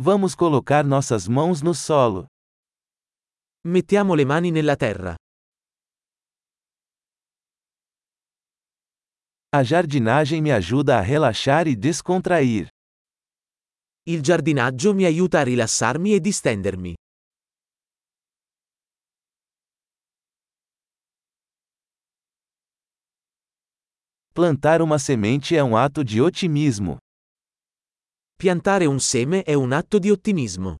Vamos colocar nossas mãos no solo. Mettiamo le mani nella terra. A jardinagem me ajuda a relaxar e descontrair. Il giardinaggio mi aiuta a rilassarmi e distendermi. Plantar uma semente é um ato de otimismo. Piantare un seme è un atto di ottimismo.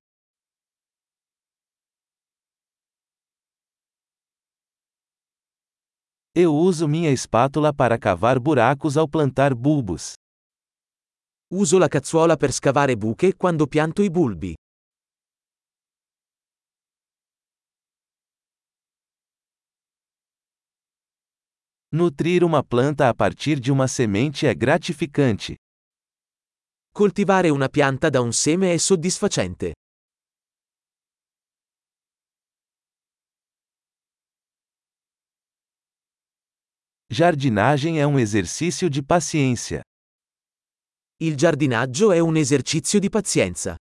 Eu uso minha espátula para cavar buracos ao plantar bulbos. Uso la cazzuola per scavare buche quando pianto i bulbi. Nutrir uma planta a partir de uma semente é gratificante. Coltivare una pianta da un seme è soddisfacente. Jardinagem é um exercício de paciência. Il giardinaggio è un esercizio di pazienza.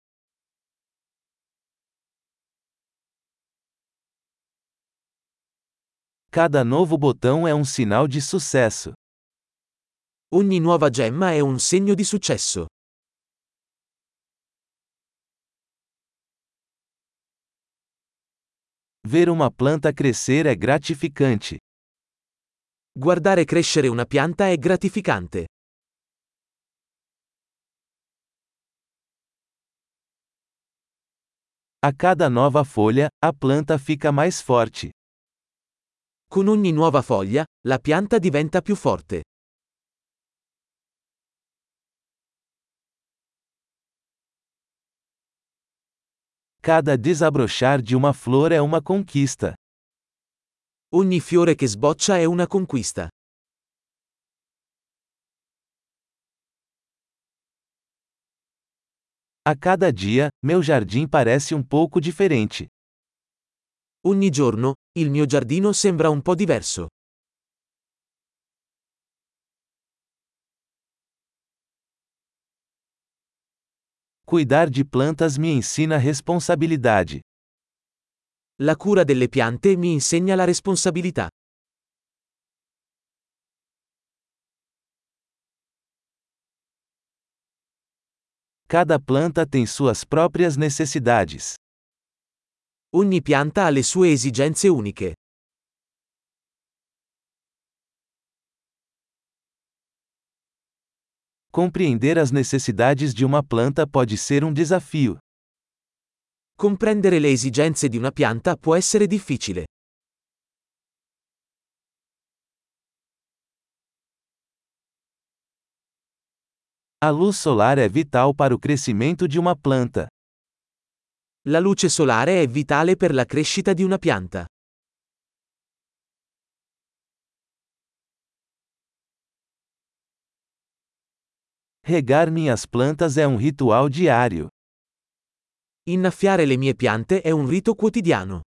Cada novo botão é um sinal de sucesso. Ogni nuova gemma è un segno di successo. Ver uma planta crescer é gratificante. Guardare crescere una pianta è gratificante. A cada nova folha, a planta fica mais forte. Con ogni nuova foglia, la pianta diventa più forte. Cada desabrochar de uma flor é uma conquista. Ogni fiore che sboccia è una conquista. A cada dia, meu jardim parece um pouco diferente. Ogni giorno, il mio giardino sembra un po' diverso. Cuidar de plantas me ensina responsabilidade. La cura delle piante mi insegna la responsabilità. Cada planta tem suas próprias necessidades. Ogni pianta ha le sue esigenze uniche. Compreender as necessidades de uma planta pode ser um desafio. Comprendere le esigenze di una pianta può essere difficile. A luz solar é vital para o crescimento de uma planta. La luce solare è vitale per la crescita di una pianta. Regar minhas plantas é um ritual diário. Innaffiare le mie piante è un rito quotidiano.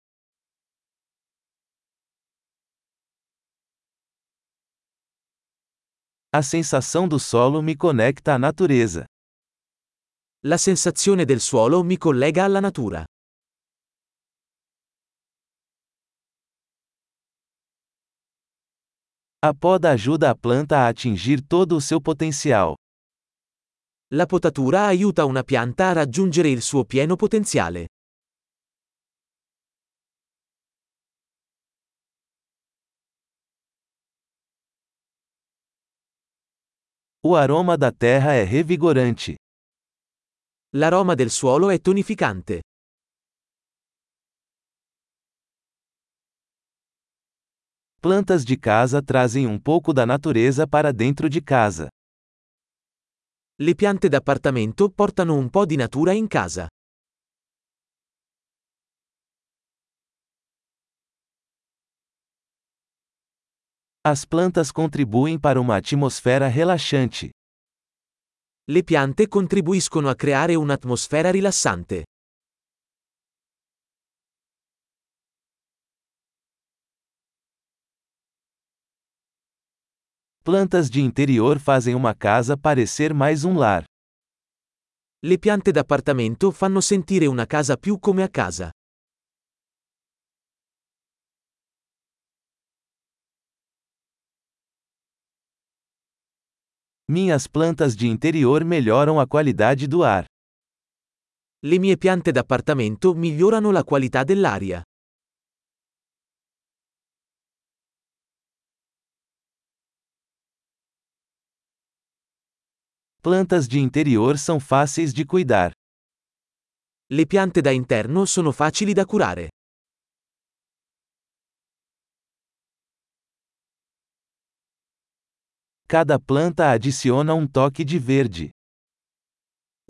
A sensação do solo me conecta à natureza. La sensazione del suolo mi collega alla natura. A poda ajuda a planta a atingir todo o seu potencial. La potatura aiuta una pianta a raggiungere il suo pieno potenziale. O aroma da terra é revigorante. L'aroma del suolo è tonificante. Plantas de casa trazem um pouco da natureza para dentro de casa. Le piante d'appartamento portano un po' di natura in casa. As plantas contribuem para uma atmosfera relaxante. Le piante contribuiscono a creare un'atmosfera rilassante. Plantas de interior fazem uma casa parecer mais um lar. Le piante d'appartamento fanno sentire una casa più come a casa. Minhas plantas de interior melhoram a qualidade do ar. Le mie piante d'appartamento migliorano la qualità dell'aria. Plantas de interior são fáceis de cuidar. Le piante da interno sono facili da curare. Cada planta adiciona um toque de verde.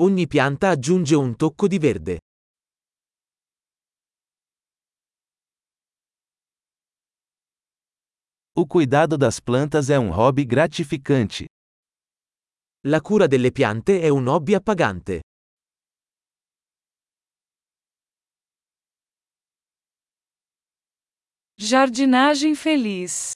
Ogni pianta aggiunge un tocco di verde. O cuidado das plantas é um hobby gratificante. La cura delle piante è un hobby appagante. Jardinagem feliz.